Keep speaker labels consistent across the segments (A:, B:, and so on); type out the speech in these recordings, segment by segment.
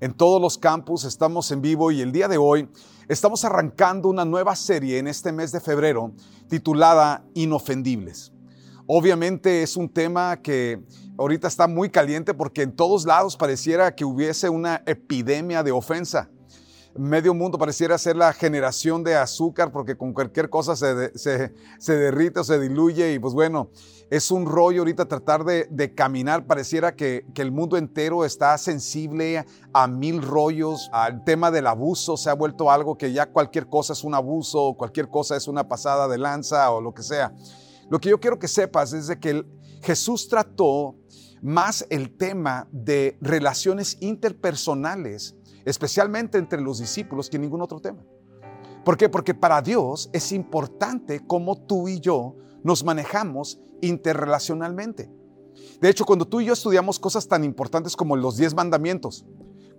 A: en todos los campus. Estamos en vivo y el día de hoy estamos arrancando una nueva serie en este mes de febrero titulada Inofendibles. Obviamente es un tema que ahorita está muy caliente porque en todos lados pareciera que hubiese una epidemia de ofensa medio mundo pareciera ser la generación de azúcar porque con cualquier cosa se, se, derrite o se diluye y pues bueno, es un rollo ahorita tratar de, caminar, pareciera que, el mundo entero está sensible a mil rollos, al tema del abuso se ha vuelto algo que ya cualquier cosa es un abuso, cualquier cosa es una pasada de lanza o lo que sea. Lo que yo quiero que sepas es de que Jesús trató más el tema de relaciones interpersonales especialmente entre los discípulos, que ningún otro tema. ¿Por qué? Porque para Dios es importante cómo tú y yo nos manejamos interrelacionalmente. De hecho, cuando tú y yo estudiamos cosas tan importantes como los diez mandamientos,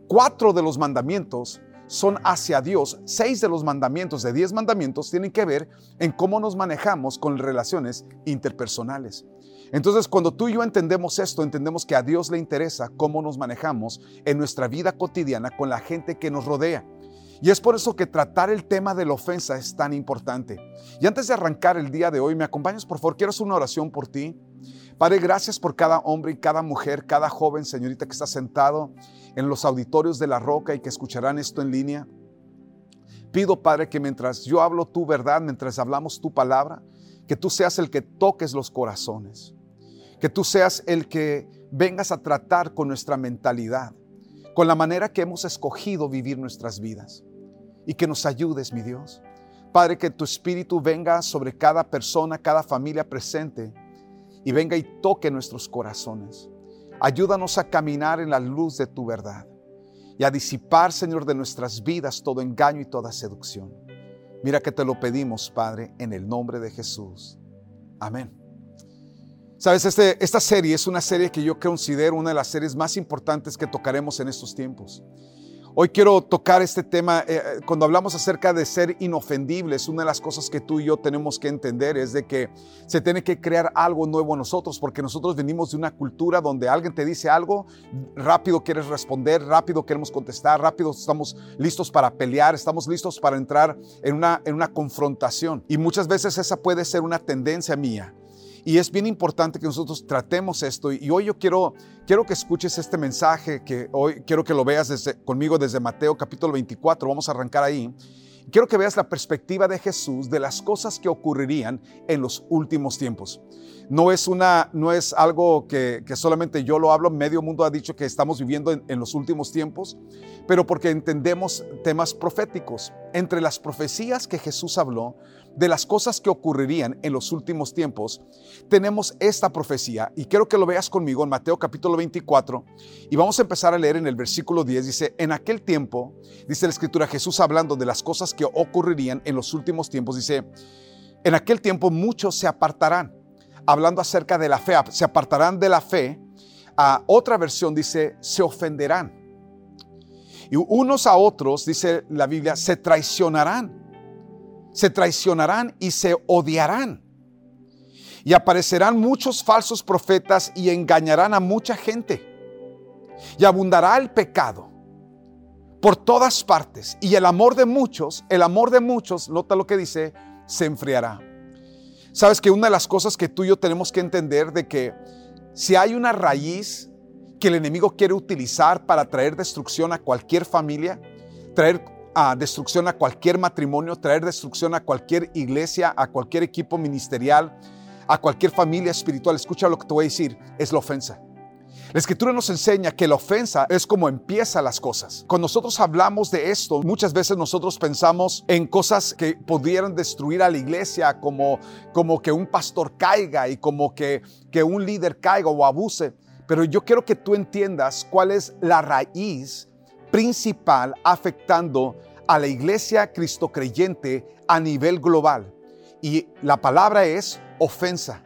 A: cuatro de los mandamientos son hacia Dios, seis de los mandamientos de diez mandamientos tienen que ver en cómo nos manejamos con relaciones interpersonales. Entonces, cuando tú y yo entendemos esto, entendemos que a Dios le interesa cómo nos manejamos en nuestra vida cotidiana con la gente que nos rodea. Y es por eso que tratar el tema de la ofensa es tan importante. Y antes de arrancar el día de hoy, ¿me acompañas por favor? Quiero hacer una oración por ti. Padre, gracias por cada hombre y cada mujer, cada joven, señorita que está sentado en los auditorios de la roca y que escucharán esto en línea. Pido, Padre, que mientras yo hablo tu verdad, mientras hablamos tu palabra, que tú seas el que toques los corazones que tú seas el que vengas a tratar con nuestra mentalidad, con la manera que hemos escogido vivir nuestras vidas. Y que nos ayudes, mi Dios. Padre, que tu espíritu venga sobre cada persona, cada familia presente y venga y toque nuestros corazones. Ayúdanos a caminar en la luz de tu verdad y a disipar, Señor, de nuestras vidas todo engaño y toda seducción. Mira que te lo pedimos, Padre, en el nombre de Jesús. Amén. Sabes, este, esta serie es una serie que yo considero una de las series más importantes que tocaremos en estos tiempos. Hoy quiero tocar este tema, eh, cuando hablamos acerca de ser inofendibles, una de las cosas que tú y yo tenemos que entender es de que se tiene que crear algo nuevo en nosotros, porque nosotros venimos de una cultura donde alguien te dice algo, rápido quieres responder, rápido queremos contestar, rápido estamos listos para pelear, estamos listos para entrar en una, en una confrontación. Y muchas veces esa puede ser una tendencia mía. Y es bien importante que nosotros tratemos esto. Y hoy yo quiero, quiero que escuches este mensaje, que hoy quiero que lo veas desde, conmigo desde Mateo capítulo 24. Vamos a arrancar ahí. Quiero que veas la perspectiva de Jesús de las cosas que ocurrirían en los últimos tiempos. No es, una, no es algo que, solamente yo lo hablo, medio mundo ha dicho que estamos viviendo en, en los últimos tiempos, pero porque entendemos temas proféticos. Entre las profecías que Jesús habló, de las cosas que ocurrirían en los últimos tiempos, tenemos esta profecía y quiero que lo veas conmigo en Mateo capítulo 24 y vamos a empezar a leer en el versículo 10. Dice, en aquel tiempo, dice la escritura, Jesús hablando de las cosas que ocurrirían en los últimos tiempos, dice, en aquel tiempo muchos se apartarán, hablando acerca de la fe, se apartarán de la fe. A otra versión dice, se ofenderán. Y unos a otros, dice la Biblia, se traicionarán se traicionarán y se odiarán. Y aparecerán muchos falsos profetas y engañarán a mucha gente. Y abundará el pecado por todas partes. Y el amor de muchos, el amor de muchos, nota lo que dice, se enfriará. Sabes que una de las cosas que tú y yo tenemos que entender de que si hay una raíz que el enemigo quiere utilizar para traer destrucción a cualquier familia, traer a destrucción a cualquier matrimonio, traer destrucción a cualquier iglesia, a cualquier equipo ministerial, a cualquier familia espiritual. Escucha lo que te voy a decir, es la ofensa. La escritura nos enseña que la ofensa es como empieza las cosas. Cuando nosotros hablamos de esto, muchas veces nosotros pensamos en cosas que pudieran destruir a la iglesia, como, como que un pastor caiga y como que, que un líder caiga o abuse. Pero yo quiero que tú entiendas cuál es la raíz principal afectando a la iglesia cristocreyente a nivel global. Y la palabra es ofensa.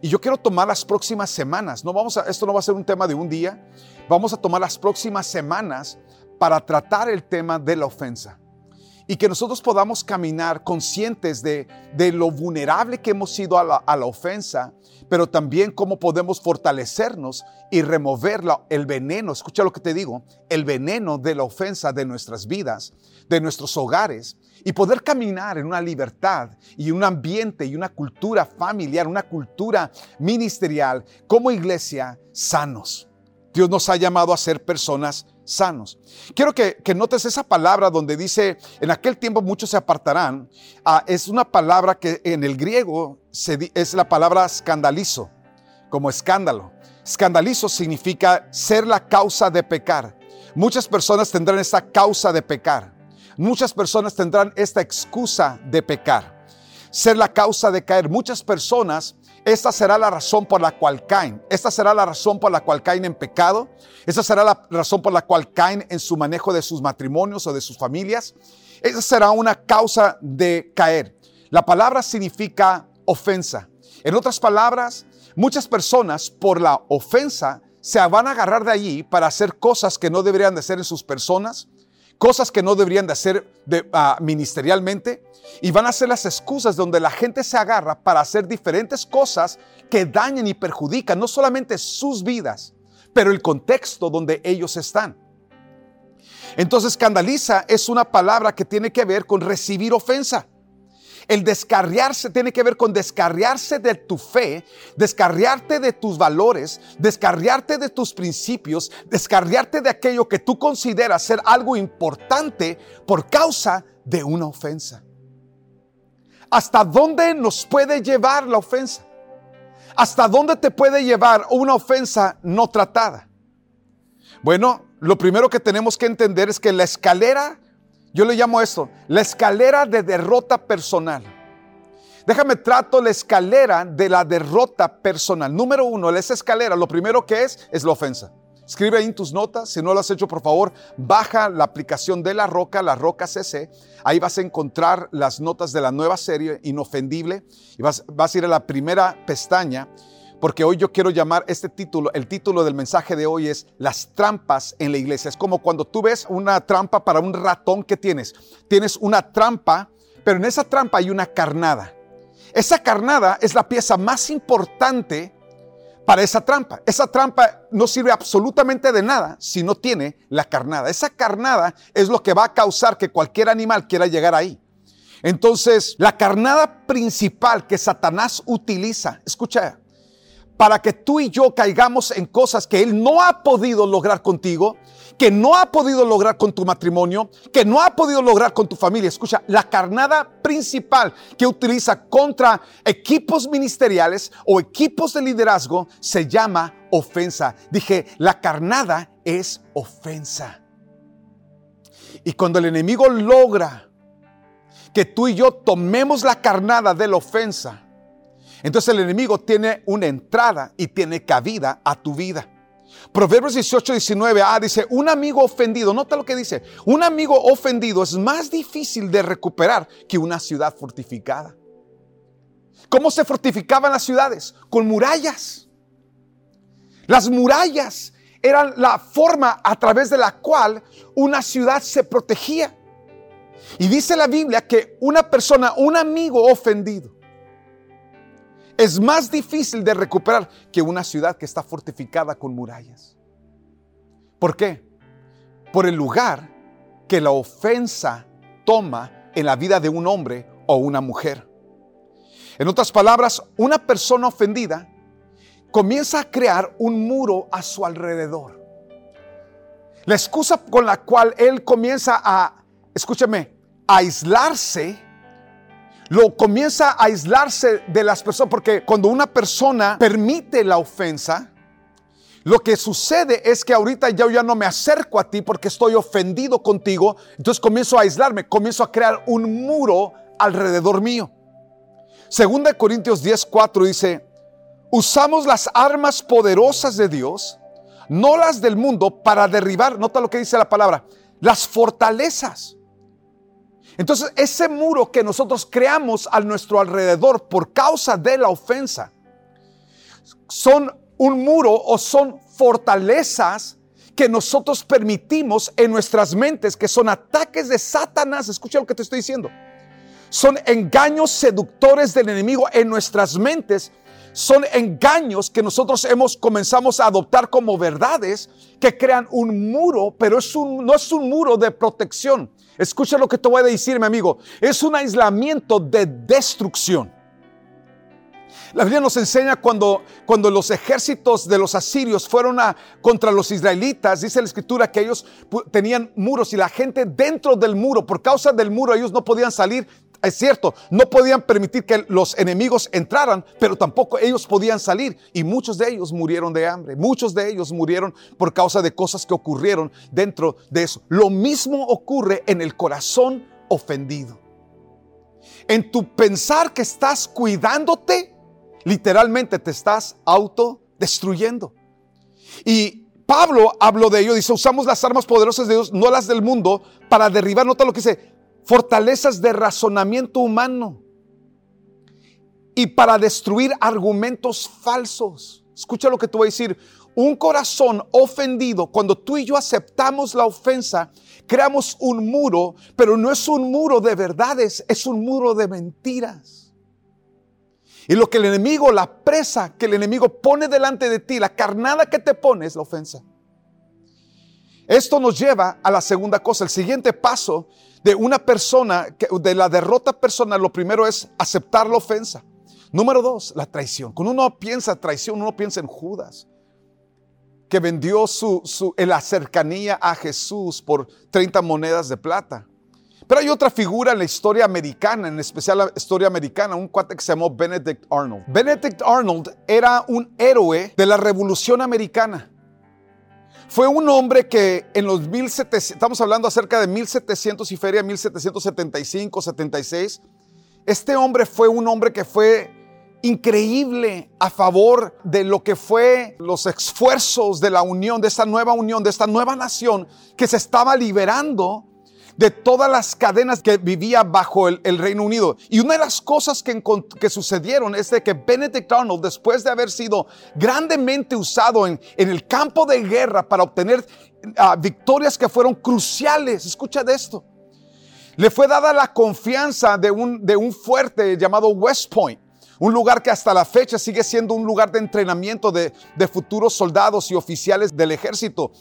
A: Y yo quiero tomar las próximas semanas, no vamos a, esto no va a ser un tema de un día, vamos a tomar las próximas semanas para tratar el tema de la ofensa y que nosotros podamos caminar conscientes de, de lo vulnerable que hemos sido a la, a la, ofensa, pero también cómo podemos fortalecernos y remover el veneno, escucha lo que te digo, el veneno de la ofensa de nuestras vidas, de nuestros hogares, y poder caminar en una libertad y un ambiente y una cultura familiar, una cultura ministerial como iglesia sanos. Dios nos ha llamado a ser personas sanos. Quiero que, notes esa palabra donde dice, en aquel tiempo muchos se apartarán. Ah, es una palabra que en el griego es la palabra escandalizo, como escándalo. Escandalizo significa ser la causa de pecar. Muchas personas tendrán esta causa de pecar. Muchas personas tendrán esta excusa de pecar. Ser la causa de caer. Muchas personas esta será la razón por la cual caen. Esta será la razón por la cual caen en pecado. Esta será la razón por la cual caen en su manejo de sus matrimonios o de sus familias. Esa será una causa de caer. La palabra significa ofensa. En otras palabras, muchas personas por la ofensa se van a agarrar de allí para hacer cosas que no deberían de hacer en sus personas, cosas que no deberían de hacer ah, ministerialmente y van a ser las excusas donde la gente se agarra para hacer diferentes cosas que dañen y perjudican no solamente sus vidas, pero el contexto donde ellos están. Entonces, escandaliza es una palabra que tiene que ver con recibir ofensa. El descarriarse tiene que ver con descarriarse de tu fe, descarriarte de tus valores, descarriarte de tus principios, descarriarte de aquello que tú consideras ser algo importante por causa de una ofensa. ¿Hasta dónde nos puede llevar la ofensa? ¿Hasta dónde te puede llevar una ofensa no tratada? Bueno, lo primero que tenemos que entender es que la escalera yo le llamo esto, la escalera de derrota personal. Déjame trato la escalera de la derrota personal. Número uno, esa escalera, lo primero que es, es la ofensa. Escribe ahí en tus notas, si no lo has hecho, por favor, baja la aplicación de La Roca, La Roca CC. Ahí vas a encontrar las notas de la nueva serie, Inofendible, y vas, vas a ir a la primera pestaña porque hoy yo quiero llamar este título, el título del mensaje de hoy es Las trampas en la iglesia. Es como cuando tú ves una trampa para un ratón que tienes. Tienes una trampa, pero en esa trampa hay una carnada. Esa carnada es la pieza más importante para esa trampa. Esa trampa no sirve absolutamente de nada si no tiene la carnada. Esa carnada es lo que va a causar que cualquier animal quiera llegar ahí. Entonces, la carnada principal que Satanás utiliza, escucha, para que tú y yo caigamos en cosas que Él no ha podido lograr contigo, que no ha podido lograr con tu matrimonio, que no ha podido lograr con tu familia. Escucha, la carnada principal que utiliza contra equipos ministeriales o equipos de liderazgo se llama ofensa. Dije, la carnada es ofensa. Y cuando el enemigo logra que tú y yo tomemos la carnada de la ofensa, entonces el enemigo tiene una entrada y tiene cabida a tu vida. Proverbios 18, 19a ah, dice, un amigo ofendido, nota lo que dice, un amigo ofendido es más difícil de recuperar que una ciudad fortificada. ¿Cómo se fortificaban las ciudades? Con murallas. Las murallas eran la forma a través de la cual una ciudad se protegía. Y dice la Biblia que una persona, un amigo ofendido, es más difícil de recuperar que una ciudad que está fortificada con murallas. ¿Por qué? Por el lugar que la ofensa toma en la vida de un hombre o una mujer. En otras palabras, una persona ofendida comienza a crear un muro a su alrededor. La excusa con la cual él comienza a, escúchame, a aislarse lo comienza a aislarse de las personas, porque cuando una persona permite la ofensa, lo que sucede es que ahorita yo ya no me acerco a ti porque estoy ofendido contigo, entonces comienzo a aislarme, comienzo a crear un muro alrededor mío. Segunda de Corintios 10:4 dice, usamos las armas poderosas de Dios, no las del mundo, para derribar, nota lo que dice la palabra, las fortalezas. Entonces, ese muro que nosotros creamos a nuestro alrededor por causa de la ofensa, son un muro o son fortalezas que nosotros permitimos en nuestras mentes, que son ataques de Satanás. Escucha lo que te estoy diciendo. Son engaños seductores del enemigo en nuestras mentes. Son engaños que nosotros hemos comenzamos a adoptar como verdades que crean un muro, pero no es un muro de protección. Escucha lo que te voy a decir, mi amigo. Es un aislamiento de destrucción. La Biblia nos enseña cuando, cuando los ejércitos de los asirios fueron contra los israelitas, dice la escritura que ellos tenían muros y la gente dentro del muro, por causa del muro ellos no podían salir. Es cierto, no podían permitir que los enemigos entraran, pero tampoco ellos podían salir. Y muchos de ellos murieron de hambre, muchos de ellos murieron por causa de cosas que ocurrieron dentro de eso. Lo mismo ocurre en el corazón ofendido. En tu pensar que estás cuidándote, literalmente te estás autodestruyendo. Y Pablo habló de ello, dice, usamos las armas poderosas de Dios, no las del mundo, para derribar, nota lo que dice, fortalezas de razonamiento humano y para destruir argumentos falsos. Escucha lo que te voy a decir. Un corazón ofendido, cuando tú y yo aceptamos la ofensa, creamos un muro, pero no es un muro de verdades, es un muro de mentiras. Y lo que el enemigo, la presa que el enemigo pone delante de ti, la carnada que te pone es la ofensa. Esto nos lleva a la segunda cosa, el siguiente paso de una persona, de la derrota personal, lo primero es aceptar la ofensa. Número dos, la traición. Cuando uno piensa traición, uno piensa en Judas, que vendió su, su, la cercanía a Jesús por 30 monedas de plata. Pero hay otra figura en la historia americana, en especial la historia americana, un cuate que se llamó Benedict Arnold. Benedict Arnold era un héroe de la Revolución Americana. Fue un hombre que en los 1700, estamos hablando acerca de 1700 y feria 1775, 76. Este hombre fue un hombre que fue increíble a favor de lo que fue los esfuerzos de la unión, de esta nueva unión, de esta nueva nación que se estaba liberando de todas las cadenas que vivía bajo el, Reino Unido. Y una de las cosas que, que, sucedieron es de que Benedict Arnold, después de haber sido grandemente usado en, el campo de guerra para obtener ah, victorias que fueron cruciales, escucha de esto, le fue dada la confianza de un, de un fuerte llamado West Point. Un lugar que hasta la fecha sigue siendo un lugar de entrenamiento de, de futuros soldados y oficiales del ejército.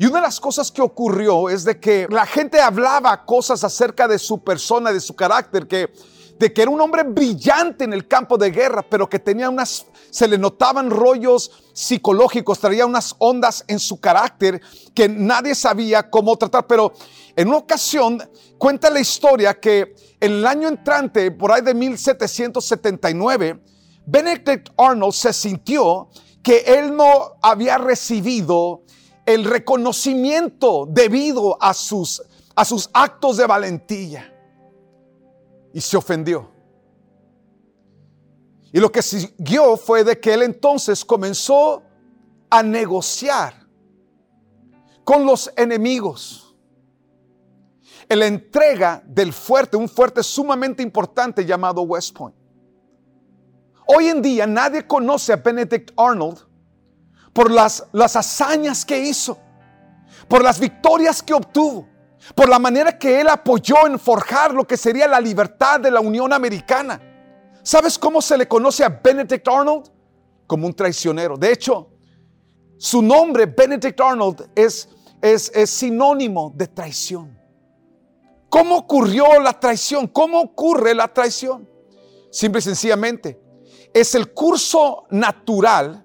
A: Y una de las cosas que ocurrió es de que la gente hablaba cosas acerca de su persona, de su carácter, que de que era un hombre brillante en el campo de guerra, pero que tenía unas, se le notaban rollos psicológicos, traía unas ondas en su carácter que nadie sabía cómo tratar. Pero en una ocasión cuenta la historia que en el año entrante, por ahí de 1779, Benedict Arnold se sintió que él no había recibido el reconocimiento debido a sus, a sus actos de valentía. Y se ofendió. Y lo que siguió fue de que él entonces comenzó a negociar con los enemigos. En la entrega del fuerte, un fuerte sumamente importante llamado West Point. Hoy en día nadie conoce a Benedict Arnold por las, las hazañas que hizo, por las victorias que obtuvo, por la manera que él apoyó en forjar lo que sería la libertad de la Unión Americana. ¿Sabes cómo se le conoce a Benedict Arnold? Como un traicionero. De hecho, su nombre, Benedict Arnold, es, es, es sinónimo de traición. ¿Cómo ocurrió la traición? ¿Cómo ocurre la traición? Simple y sencillamente, es el curso natural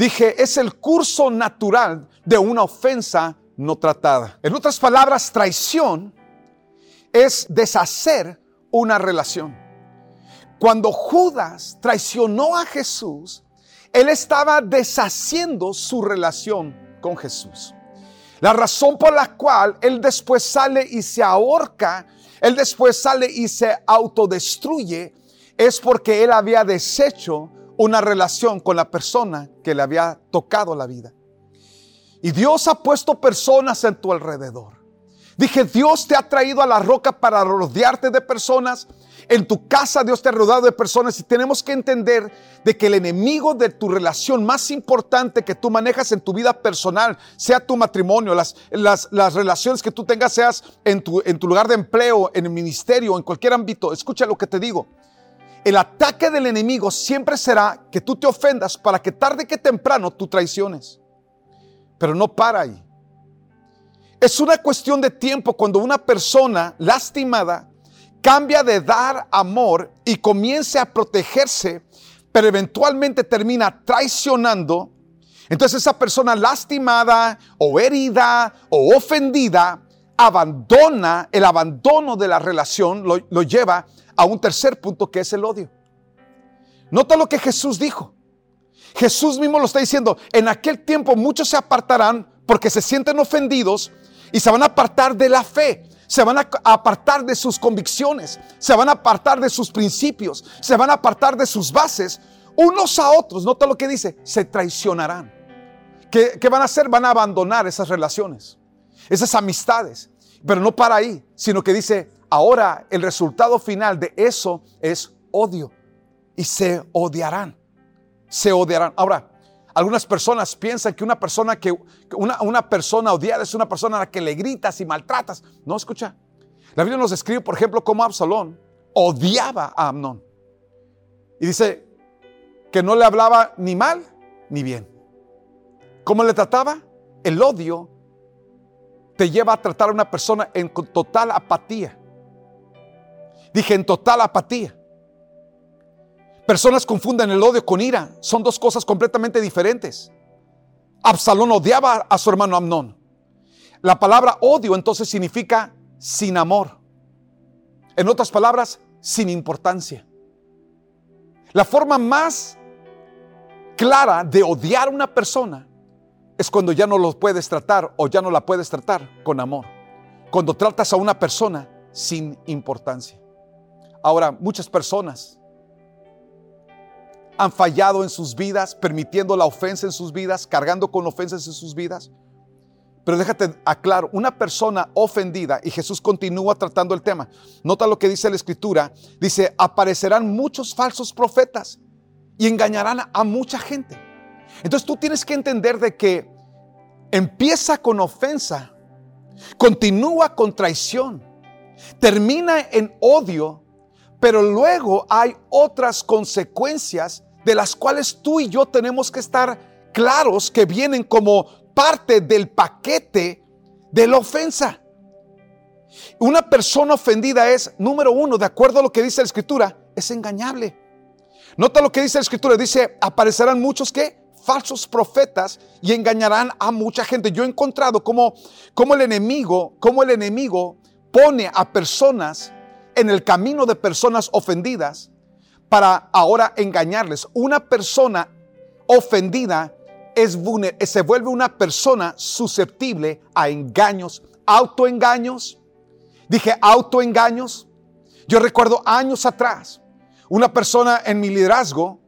A: Dije, es el curso natural de una ofensa no tratada. En otras palabras, traición es deshacer una relación. Cuando Judas traicionó a Jesús, él estaba deshaciendo su relación con Jesús. La razón por la cual él después sale y se ahorca, él después sale y se autodestruye, es porque él había deshecho una relación con la persona que le había tocado la vida. Y Dios ha puesto personas en tu alrededor. Dije, Dios te ha traído a la roca para rodearte de personas. En tu casa Dios te ha rodeado de personas y tenemos que entender de que el enemigo de tu relación más importante que tú manejas en tu vida personal, sea tu matrimonio, las, las, las relaciones que tú tengas, seas en tu, en tu lugar de empleo, en el ministerio, en cualquier ámbito, escucha lo que te digo. El ataque del enemigo siempre será que tú te ofendas para que tarde que temprano tú traiciones. Pero no para ahí. Es una cuestión de tiempo cuando una persona lastimada cambia de dar amor y comience a protegerse, pero eventualmente termina traicionando. Entonces esa persona lastimada o herida o ofendida abandona, el abandono de la relación lo, lo lleva a un tercer punto que es el odio. Nota lo que Jesús dijo. Jesús mismo lo está diciendo, en aquel tiempo muchos se apartarán porque se sienten ofendidos y se van a apartar de la fe, se van a apartar de sus convicciones, se van a apartar de sus principios, se van a apartar de sus bases, unos a otros. Nota lo que dice, se traicionarán. ¿Qué, ¿Qué, van a hacer? Van a abandonar esas relaciones, esas amistades. Pero no para ahí, sino que dice, ahora el resultado final de eso es odio. Y se odiarán. Se odiarán. Ahora, algunas personas piensan que una persona que una, una, persona odiada es una persona a la que le gritas y maltratas. No, escucha. La Biblia nos describe, por ejemplo, cómo Absalón odiaba a Amnón. Y dice que no le hablaba ni mal ni bien. ¿Cómo le trataba? El odio te lleva a tratar a una persona en total apatía. Dije en total apatía. Personas confunden el odio con ira. Son dos cosas completamente diferentes. Absalón odiaba a su hermano Amnón. La palabra odio entonces significa sin amor. En otras palabras, sin importancia. La forma más clara de odiar a una persona es cuando ya no lo puedes tratar o ya no la puedes tratar con amor. Cuando tratas a una persona sin importancia. Ahora, muchas personas han fallado en sus vidas, permitiendo la ofensa en sus vidas, cargando con ofensas en sus vidas. Pero déjate aclaro, una persona ofendida, y Jesús continúa tratando el tema. Nota lo que dice la escritura. Dice, aparecerán muchos falsos profetas y engañarán a mucha gente. Entonces tú tienes que entender de que empieza con ofensa, continúa con traición, termina en odio, pero luego hay otras consecuencias de las cuales tú y yo tenemos que estar claros que vienen como parte del paquete de la ofensa. Una persona ofendida es, número uno, de acuerdo a lo que dice la escritura, es engañable. Nota lo que dice la escritura, dice, aparecerán muchos que falsos profetas y engañarán a mucha gente. Yo he encontrado como, como el enemigo, como el enemigo pone a personas en el camino de personas ofendidas para ahora engañarles. Una persona ofendida es se vuelve una persona susceptible a engaños, autoengaños. Dije autoengaños. Yo recuerdo años atrás, una persona en mi liderazgo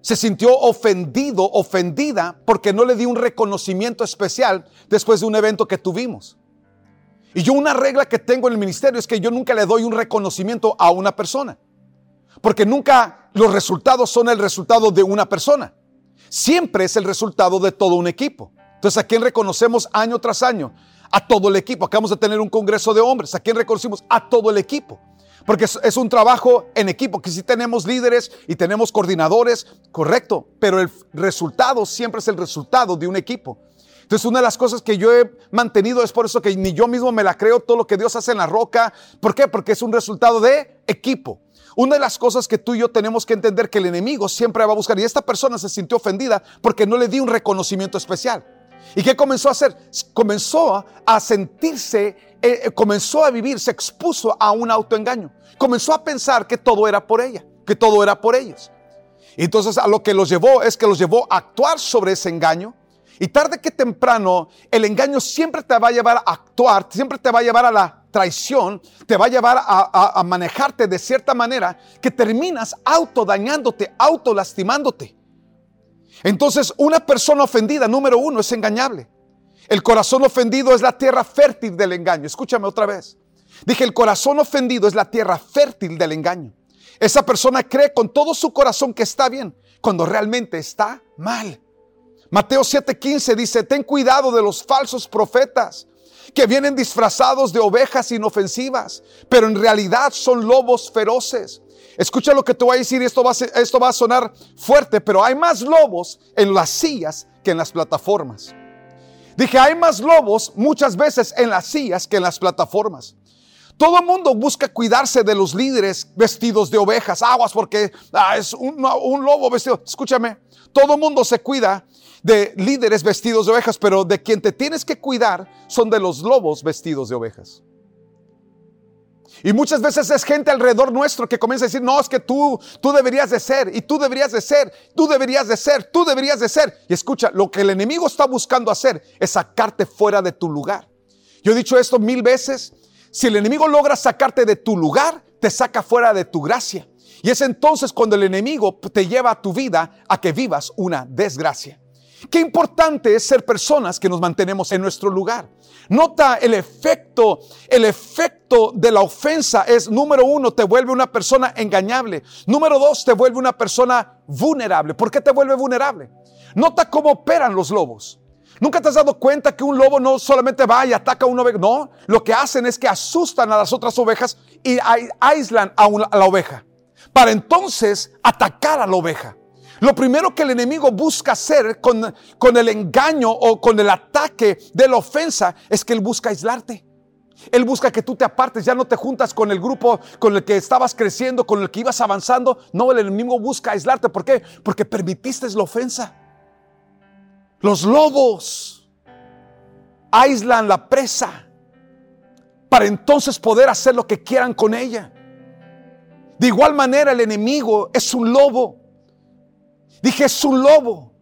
A: se sintió ofendido, ofendida, porque no le di un reconocimiento especial después de un evento que tuvimos. Y yo una regla que tengo en el ministerio es que yo nunca le doy un reconocimiento a una persona. Porque nunca los resultados son el resultado de una persona. Siempre es el resultado de todo un equipo. Entonces, ¿a quién reconocemos año tras año? A todo el equipo. Acabamos de tener un congreso de hombres. ¿A quién reconocimos? A todo el equipo. Porque es, un trabajo en equipo, que si tenemos líderes y tenemos coordinadores, correcto, pero el resultado siempre es el resultado de un equipo. Entonces, una de las cosas que yo he mantenido es por eso que ni yo mismo me la creo todo lo que Dios hace en la roca. ¿Por qué? Porque es un resultado de equipo. Una de las cosas que tú y yo tenemos que entender que el enemigo siempre va a buscar, y esta persona se sintió ofendida porque no le di un reconocimiento especial. ¿Y qué comenzó a hacer? Comenzó a sentirse, eh, eh, comenzó a vivir, se expuso a un autoengaño. Comenzó a pensar que todo era por ella, que todo era por ellos. Entonces a lo que los llevó es que los llevó a actuar sobre ese engaño. Y tarde que temprano, el engaño siempre te va a llevar a actuar, siempre te va a llevar a la traición te va a llevar a, manejarte de cierta manera que terminas autodañándote, autolastimándote. Entonces, una persona ofendida, número uno, es engañable. El corazón ofendido es la tierra fértil del engaño. Escúchame otra vez. Dije, el corazón ofendido es la tierra fértil del engaño. Esa persona cree con todo su corazón que está bien, cuando realmente está mal. Mateo 7:15 dice, ten cuidado de los falsos profetas que vienen disfrazados de ovejas inofensivas, pero en realidad son lobos feroces. Escucha lo que te voy a decir, esto va a, esto va a sonar fuerte, pero hay más lobos en las sillas que en las plataformas. Dije, hay más lobos muchas veces en las sillas que en las plataformas. Todo el mundo busca cuidarse de los líderes vestidos de ovejas, aguas, porque ah, es un, lobo vestido. Escúchame, todo el mundo se cuida de líderes vestidos de ovejas, pero de quien te tienes que cuidar son de los lobos vestidos de ovejas. Y muchas veces es gente alrededor nuestro que comienza a decir, no, es que tú, tú deberías de ser, y tú deberías de ser, tú deberías de ser, tú deberías de ser. Y escucha, lo que el enemigo está buscando hacer es sacarte fuera de tu lugar. Yo he dicho esto mil veces, si el enemigo logra sacarte de tu lugar, te saca fuera de tu gracia. Y es entonces cuando el enemigo te lleva a tu vida a que vivas una desgracia. Qué importante es ser personas que nos mantenemos en nuestro lugar. Nota el efecto, el efecto de la ofensa es, número uno, te vuelve una persona engañable. Número dos, te vuelve una persona vulnerable. ¿Por qué te vuelve vulnerable? Nota cómo operan los lobos. ¿Nunca te has dado cuenta que un lobo no solamente va y ataca a una oveja? No, lo que hacen es que asustan a las otras ovejas y aíslan a, la oveja para entonces atacar a la oveja. Lo primero que el enemigo busca hacer con, con el engaño o con el ataque de la ofensa es que él busca aislarte. Él busca que tú te apartes, ya no te juntas con el grupo con el que estabas creciendo, con el que ibas avanzando. No, el enemigo busca aislarte. ¿Por qué? Porque permitiste la ofensa. Los lobos aíslan la presa para entonces poder hacer lo que quieran con ella. De igual manera el enemigo es un lobo. Dije, es un lobo.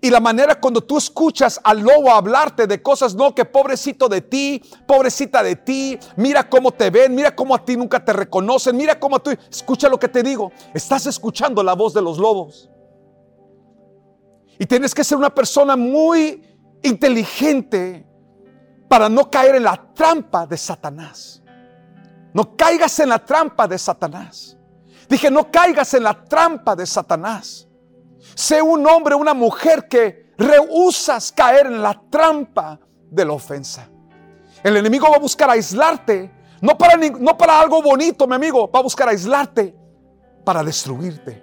A: Y la manera cuando tú escuchas al lobo hablarte de cosas, no, que pobrecito de ti, pobrecita de ti, mira cómo te ven, mira cómo a ti nunca te reconocen, mira cómo a tú, escucha lo que te digo, estás escuchando la voz de los lobos. Y tienes que ser una persona muy inteligente para no caer en la trampa de Satanás. No caigas en la trampa de Satanás. Dije, no caigas en la trampa de Satanás. Sé un hombre, una mujer que rehusas caer en la trampa de la ofensa. El enemigo va a buscar aislarte, no para, no para algo bonito, mi amigo, va a buscar aislarte para destruirte.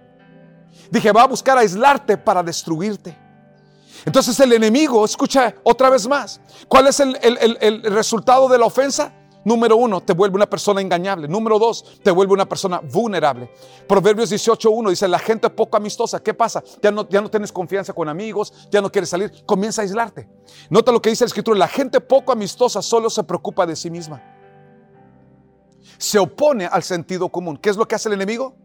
A: Dije, va a buscar aislarte para destruirte. Entonces el enemigo, escucha otra vez más, ¿cuál es el, el resultado de la ofensa? Número uno, te vuelve una persona engañable. Número dos, te vuelve una persona vulnerable. Proverbios 18.1 dice, la gente poco amistosa, ¿qué pasa? Ya no, ya no tienes confianza con amigos, ya no quieres salir, comienza a aislarte. Nota lo que dice el escritura, la gente poco amistosa solo se preocupa de sí misma. Se opone al sentido común. ¿Qué es lo que hace el enemigo?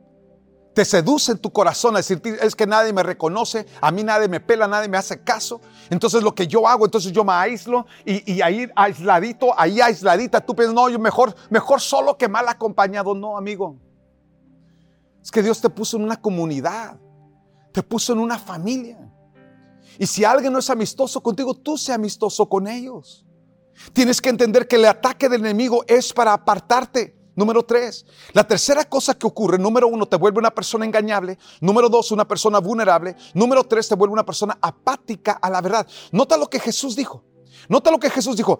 A: Te seduce en tu corazón a decir, es que nadie me reconoce, a mí nadie me pela, nadie me hace caso. Entonces lo que yo hago, entonces yo me aíslo y, ahí aisladito, ahí aisladita, tú piensas, no, yo mejor, mejor solo que mal acompañado. No, amigo. Es que Dios te puso en una comunidad, te puso en una familia. Y si alguien no es amistoso contigo, tú sé amistoso con ellos. Tienes que entender que el ataque del enemigo es para apartarte. Número tres, la tercera cosa que ocurre, número uno, te vuelve una persona engañable. Número dos, una persona vulnerable. Número tres, te vuelve una persona apática a la verdad. Nota lo que Jesús dijo. Nota lo que Jesús dijo.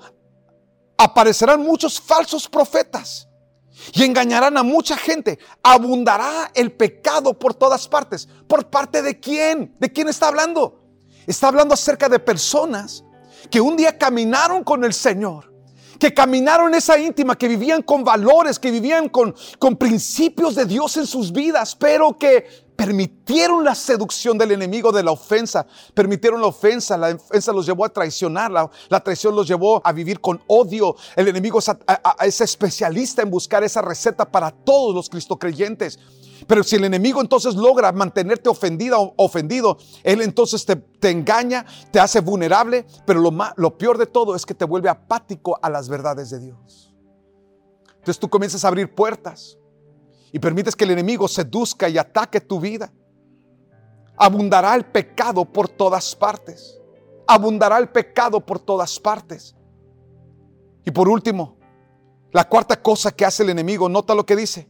A: Aparecerán muchos falsos profetas y engañarán a mucha gente. Abundará el pecado por todas partes. ¿Por parte de quién? ¿De quién está hablando? Está hablando acerca de personas que un día caminaron con el Señor que caminaron esa íntima, que vivían con valores, que vivían con, con principios de Dios en sus vidas, pero que permitieron la seducción del enemigo de la ofensa, permitieron la ofensa, la ofensa los llevó a traicionar, la, traición los llevó a vivir con odio. El enemigo es, es especialista en buscar esa receta para todos los cristocreyentes. Pero si el enemigo entonces logra mantenerte ofendida o ofendido, él entonces te, engaña, te hace vulnerable, pero lo, lo peor de todo es que te vuelve apático a las verdades de Dios. Entonces tú comienzas a abrir puertas y permites que el enemigo seduzca y ataque tu vida. Abundará el pecado por todas partes. abundará el pecado por todas partes. Y por último, la cuarta cosa que hace el enemigo, nota lo que dice.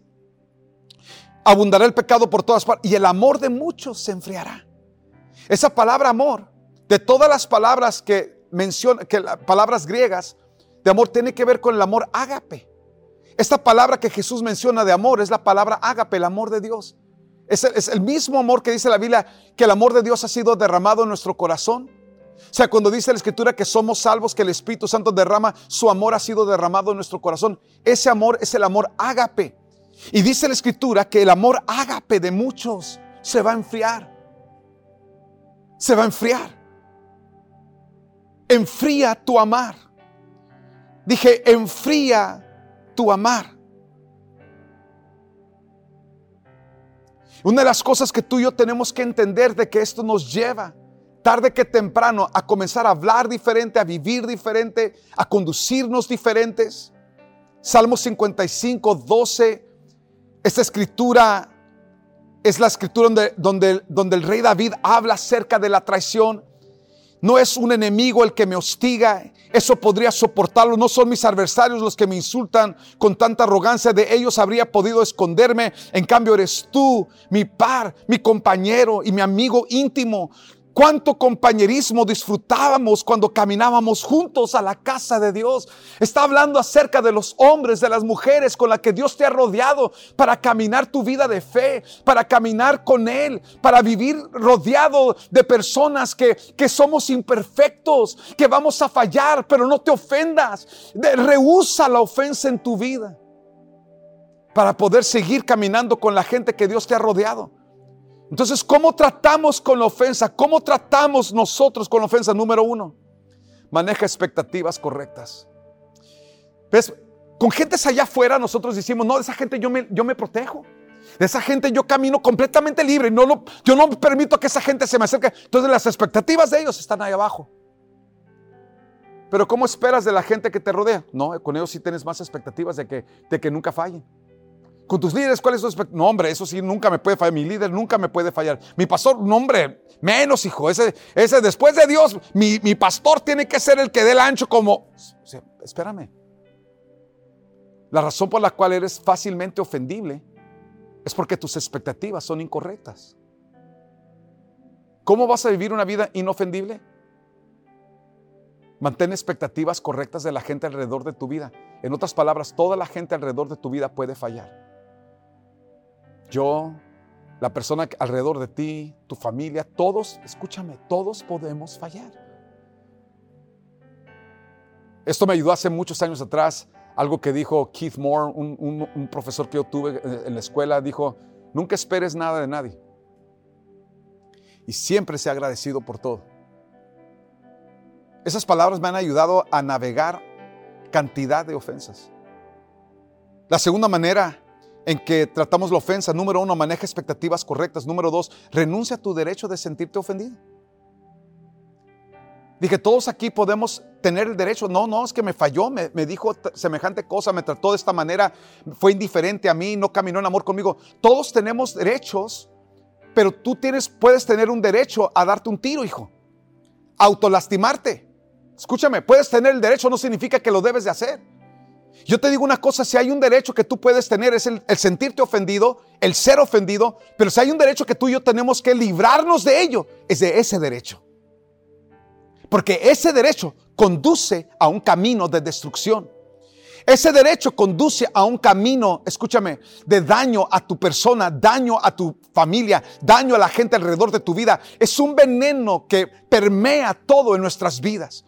A: Abundará el pecado por todas partes y el amor de muchos se enfriará. Esa palabra amor, de todas las palabras que menciona, que palabras griegas de amor tiene que ver con el amor ágape. Esta palabra que Jesús menciona de amor es la palabra ágape, el amor de Dios. Es el, mismo amor que dice la Biblia, que el amor de Dios ha sido derramado en nuestro corazón. O sea, cuando dice la Escritura que somos salvos, que el Espíritu Santo derrama, su amor ha sido derramado en nuestro corazón. Ese amor es el amor ágape. Y dice la Escritura que el amor ágape de muchos se va a enfriar. Se va a enfriar. Enfría tu amar. Dije, enfría tu amar. Una de las cosas que tú y yo tenemos que entender de que esto nos lleva tarde que temprano a comenzar a hablar diferente, a vivir diferente, a conducirnos diferentes. Salmo 55, 12, esta escritura es la escritura donde, donde, donde el rey David habla acerca de la traición. No es un enemigo el que me hostiga, eso podría soportarlo. No son mis adversarios los que me insultan con tanta arrogancia. De ellos habría podido esconderme. En cambio, eres tú, mi par, mi compañero y mi amigo íntimo. Cuánto compañerismo disfrutábamos cuando caminábamos juntos a la casa de Dios. Está hablando acerca de los hombres, de las mujeres con las que Dios te ha rodeado para caminar tu vida de fe, para caminar con Él, para vivir rodeado de personas que, que somos imperfectos, que vamos a fallar, pero no te ofendas. Rehúsa la ofensa en tu vida para poder seguir caminando con la gente que Dios te ha rodeado. Entonces, ¿cómo tratamos con la ofensa? ¿Cómo tratamos nosotros con la ofensa? Número uno, maneja expectativas correctas. ¿Ves? Con gentes allá afuera nosotros decimos, no, de esa gente yo me, yo me protejo. De esa gente yo camino completamente libre. No lo, yo no permito que esa gente se me acerque. Entonces las expectativas de ellos están ahí abajo. Pero ¿cómo esperas de la gente que te rodea? No, con ellos sí tienes más expectativas de que, de que nunca fallen. Con tus líderes, ¿cuál es tu expectativa? No, hombre, eso sí, nunca me puede fallar. Mi líder nunca me puede fallar. Mi pastor, no, hombre, menos, hijo. Ese, ese después de Dios, mi, mi pastor tiene que ser el que dé el ancho como... O sea, espérame. La razón por la cual eres fácilmente ofendible es porque tus expectativas son incorrectas. ¿Cómo vas a vivir una vida inofendible? Mantén expectativas correctas de la gente alrededor de tu vida. En otras palabras, toda la gente alrededor de tu vida puede fallar yo, la persona alrededor de ti, tu familia, todos, escúchame, todos podemos fallar. Esto me ayudó hace muchos años atrás, algo que dijo Keith Moore, un, profesor que yo tuve en la escuela, dijo, nunca esperes nada de nadie. Y siempre sea agradecido por todo. Esas palabras me han ayudado a navegar cantidad de ofensas. La segunda manera en que tratamos la ofensa. Número uno, maneja expectativas correctas. Número dos, renuncia a tu derecho de sentirte ofendido. Dije, todos aquí podemos tener el derecho. No, no, es que me falló, me, dijo semejante cosa, me trató de esta manera, fue indiferente a mí, no caminó en amor conmigo. Todos tenemos derechos, pero tú tienes, puedes tener un derecho a darte un tiro, hijo. Autolastimarte. Escúchame, puedes tener el derecho, no significa que lo debes de hacer. Yo te digo una cosa, si hay un derecho que tú puedes tener es el, sentirte ofendido, el ser ofendido, pero si hay un derecho que tú y yo tenemos que librarnos de ello, es de ese derecho. Porque ese derecho conduce a un camino de destrucción. Ese derecho conduce a un camino, escúchame, de daño a tu persona, daño a tu familia, daño a la gente alrededor de tu vida. Es un veneno que permea todo en nuestras vidas.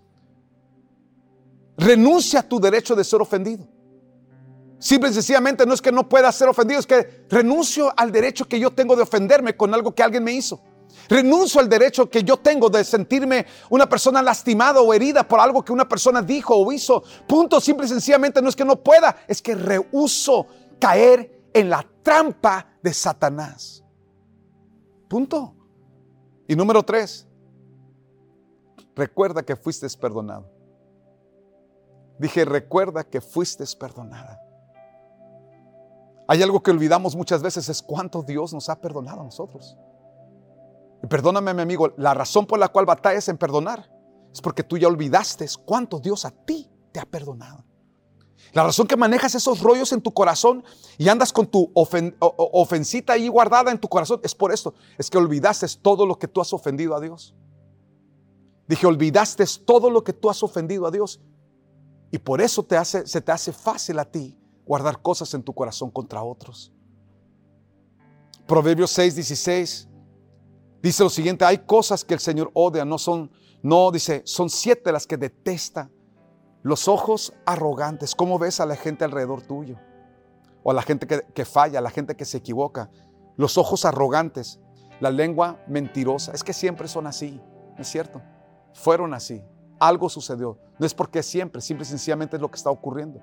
A: Renuncia a tu derecho de ser ofendido. Simple y sencillamente no es que no pueda ser ofendido, es que renuncio al derecho que yo tengo de ofenderme con algo que alguien me hizo. Renuncio al derecho que yo tengo de sentirme una persona lastimada o herida por algo que una persona dijo o hizo. Punto, simple y sencillamente no es que no pueda, es que rehuso caer en la trampa de Satanás. Punto. Y número tres, recuerda que fuiste perdonado. Dije, recuerda que fuiste perdonada. Hay algo que olvidamos muchas veces, es cuánto Dios nos ha perdonado a nosotros. Y perdóname, mi amigo, la razón por la cual batallas en perdonar es porque tú ya olvidaste cuánto Dios a ti te ha perdonado. La razón que manejas esos rollos en tu corazón y andas con tu ofensita ahí guardada en tu corazón es por esto. Es que olvidaste todo lo que tú has ofendido a Dios. Dije, olvidaste todo lo que tú has ofendido a Dios. Y por eso te hace, se te hace fácil a ti guardar cosas en tu corazón contra otros. Proverbios 6, 16 dice lo siguiente, hay cosas que el Señor odia, no son, no, dice, son siete las que detesta. Los ojos arrogantes, ¿cómo ves a la gente alrededor tuyo? O a la gente que, que falla, a la gente que se equivoca. Los ojos arrogantes, la lengua mentirosa, es que siempre son así, ¿no es cierto? Fueron así, algo sucedió. No es porque siempre, simple y sencillamente es lo que está ocurriendo.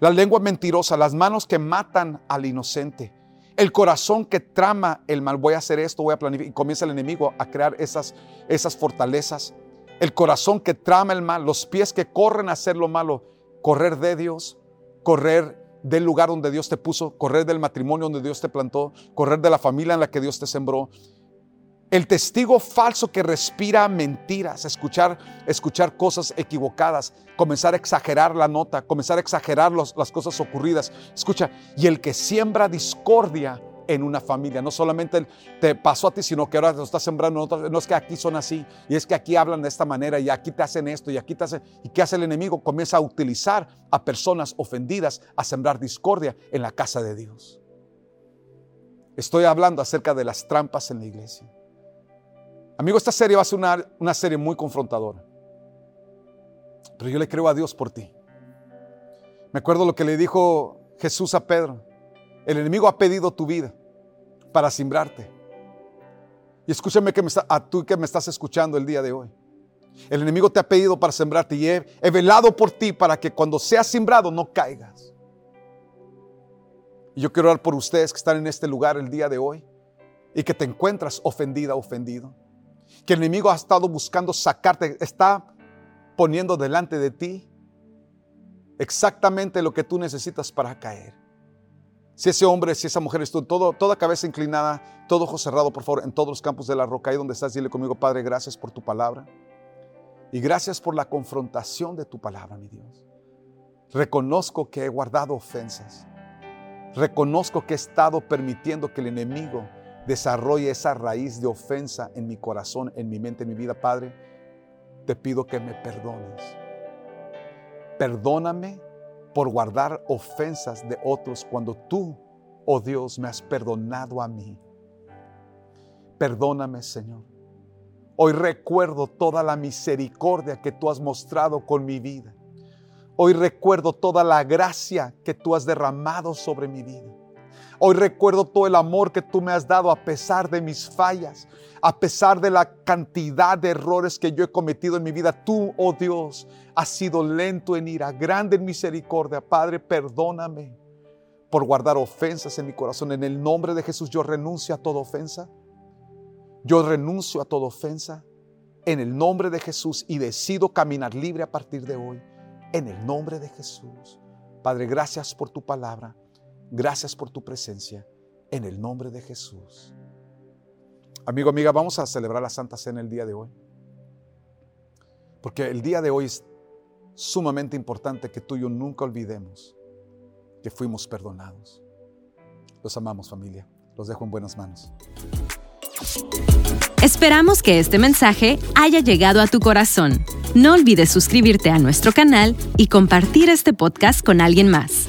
A: La lengua mentirosa, las manos que matan al inocente, el corazón que trama el mal. Voy a hacer esto, voy a planificar. Y comienza el enemigo a crear esas, esas fortalezas. El corazón que trama el mal, los pies que corren a hacer lo malo, correr de Dios, correr del lugar donde Dios te puso, correr del matrimonio donde Dios te plantó, correr de la familia en la que Dios te sembró, el testigo falso que respira mentiras, escuchar, escuchar cosas equivocadas, comenzar a exagerar la nota, comenzar a exagerar las cosas ocurridas. Escucha, y el que siembra discordia en una familia. No solamente te pasó a ti, sino que ahora lo estás sembrando No es que aquí son así, y es que aquí hablan de esta manera, y aquí te hacen esto, y aquí te hacen. ¿Y qué hace el enemigo? Comienza a utilizar a personas ofendidas a sembrar discordia en la casa de Dios. Estoy hablando acerca de las trampas en la iglesia. Amigo, esta serie va a ser una, serie muy confrontadora. Pero yo le creo a Dios por ti. Me acuerdo lo que le dijo Jesús a Pedro. El enemigo ha pedido tu vida para simbrarte. Y escúchame que me está, a tú que me estás escuchando el día de hoy. El enemigo te ha pedido para sembrarte y he, he velado por ti para que cuando seas sembrado no caigas. Y yo quiero orar por ustedes que están en este lugar el día de hoy y que te encuentras ofendida, ofendido que el enemigo ha estado buscando sacarte, está poniendo delante de ti exactamente lo que tú necesitas para caer. Si ese hombre, si esa mujer es todo, toda cabeza inclinada, todo ojo cerrado, por favor, en todos los campos de la roca, ahí donde estás, dile conmigo, Padre, gracias por tu palabra. Y gracias por la confrontación de tu palabra, mi Dios. Reconozco que he guardado ofensas. Reconozco que he estado permitiendo que el enemigo desarrolle esa raíz de ofensa en mi corazón, en mi mente, en mi vida, Padre, te pido que me perdones. Perdóname por guardar ofensas de otros cuando tú, oh Dios, me has perdonado a mí. Perdóname, Señor. Hoy recuerdo toda la misericordia que tú has mostrado con mi vida. Hoy recuerdo toda la gracia que tú has derramado sobre mi vida. Hoy recuerdo todo el amor que tú me has dado a pesar de mis fallas, a pesar de la cantidad de errores que yo he cometido en mi vida. Tú, oh Dios, has sido lento en ira, grande en misericordia. Padre, perdóname por guardar ofensas en mi corazón. En el nombre de Jesús yo renuncio a toda ofensa. Yo renuncio a toda ofensa en el nombre de Jesús y decido caminar libre a partir de hoy. En el nombre de Jesús. Padre, gracias por tu palabra. Gracias por tu presencia en el nombre de Jesús. Amigo, amiga, vamos a celebrar la Santa Cena el día de hoy. Porque el día de hoy es sumamente importante que tú y yo nunca olvidemos que fuimos perdonados. Los amamos familia. Los dejo en buenas manos.
B: Esperamos que este mensaje haya llegado a tu corazón. No olvides suscribirte a nuestro canal y compartir este podcast con alguien más.